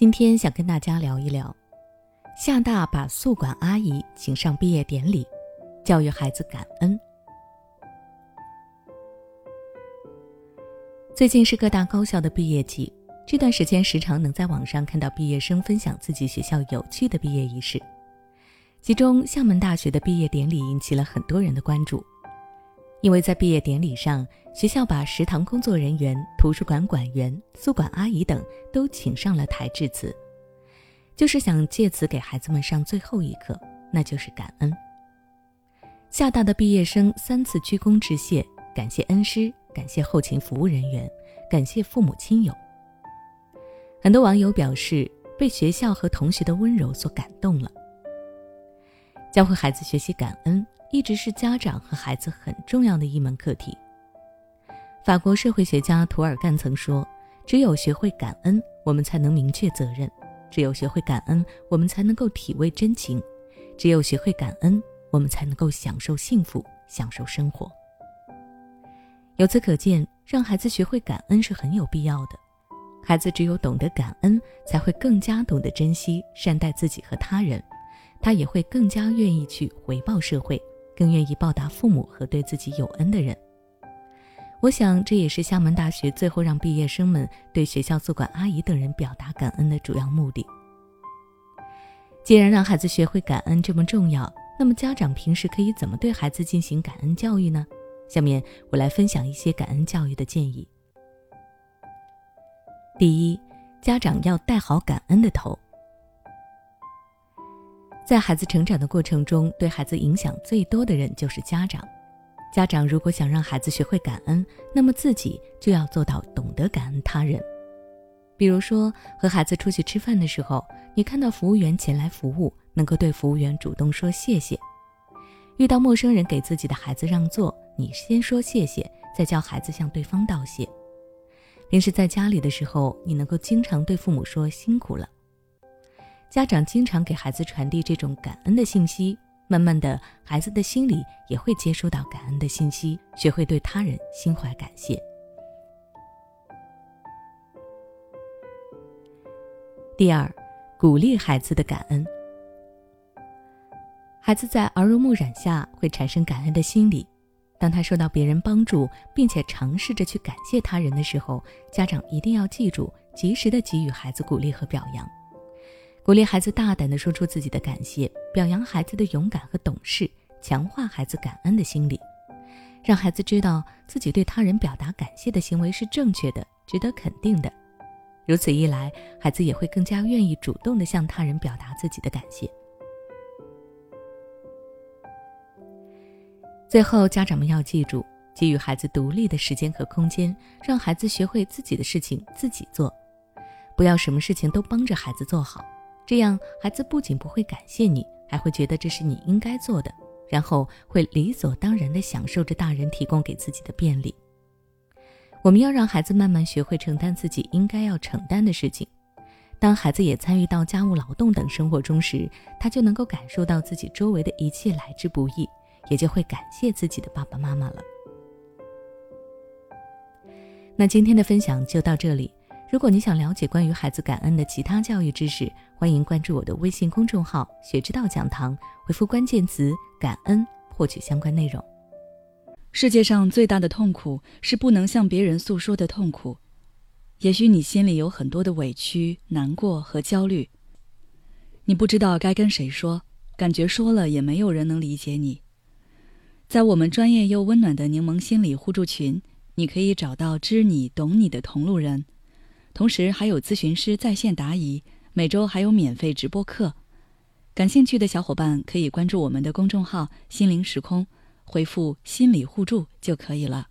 今天想跟大家聊一聊，厦大把宿管阿姨请上毕业典礼，教育孩子感恩。最近是各大高校的毕业季，这段时间时常能在网上看到毕业生分享自己学校有趣的毕业仪式，其中厦门大学的毕业典礼引起了很多人的关注。因为在毕业典礼上，学校把食堂工作人员、图书馆馆员、宿管阿姨等都请上了台致辞，就是想借此给孩子们上最后一课，那就是感恩。厦大的毕业生三次鞠躬致谢，感谢恩师，感谢后勤服务人员，感谢父母亲友。很多网友表示被学校和同学的温柔所感动了，教会孩子学习感恩。一直是家长和孩子很重要的一门课题。法国社会学家图尔干曾说：“只有学会感恩，我们才能明确责任；只有学会感恩，我们才能够体味真情；只有学会感恩，我们才能够享受幸福，享受生活。”由此可见，让孩子学会感恩是很有必要的。孩子只有懂得感恩，才会更加懂得珍惜、善待自己和他人，他也会更加愿意去回报社会。更愿意报答父母和对自己有恩的人。我想，这也是厦门大学最后让毕业生们对学校宿管阿姨等人表达感恩的主要目的。既然让孩子学会感恩这么重要，那么家长平时可以怎么对孩子进行感恩教育呢？下面我来分享一些感恩教育的建议。第一，家长要带好感恩的头。在孩子成长的过程中，对孩子影响最多的人就是家长。家长如果想让孩子学会感恩，那么自己就要做到懂得感恩他人。比如说，和孩子出去吃饭的时候，你看到服务员前来服务，能够对服务员主动说谢谢；遇到陌生人给自己的孩子让座，你先说谢谢，再叫孩子向对方道谢。平时在家里的时候，你能够经常对父母说辛苦了。家长经常给孩子传递这种感恩的信息，慢慢的，孩子的心里也会接收到感恩的信息，学会对他人心怀感谢。第二，鼓励孩子的感恩。孩子在耳濡目染下会产生感恩的心理，当他受到别人帮助，并且尝试着去感谢他人的时候，家长一定要记住，及时的给予孩子鼓励和表扬。鼓励孩子大胆地说出自己的感谢，表扬孩子的勇敢和懂事，强化孩子感恩的心理，让孩子知道自己对他人表达感谢的行为是正确的，值得肯定的。如此一来，孩子也会更加愿意主动地向他人表达自己的感谢。最后，家长们要记住，给予孩子独立的时间和空间，让孩子学会自己的事情自己做，不要什么事情都帮着孩子做好。这样，孩子不仅不会感谢你，还会觉得这是你应该做的，然后会理所当然地享受着大人提供给自己的便利。我们要让孩子慢慢学会承担自己应该要承担的事情。当孩子也参与到家务劳动等生活中时，他就能够感受到自己周围的一切来之不易，也就会感谢自己的爸爸妈妈了。那今天的分享就到这里。如果你想了解关于孩子感恩的其他教育知识，欢迎关注我的微信公众号“学之道讲堂”，回复关键词“感恩”获取相关内容。世界上最大的痛苦是不能向别人诉说的痛苦。也许你心里有很多的委屈、难过和焦虑，你不知道该跟谁说，感觉说了也没有人能理解你。在我们专业又温暖的柠檬心理互助群，你可以找到知你懂你的同路人。同时还有咨询师在线答疑，每周还有免费直播课。感兴趣的小伙伴可以关注我们的公众号“心灵时空”，回复“心理互助”就可以了。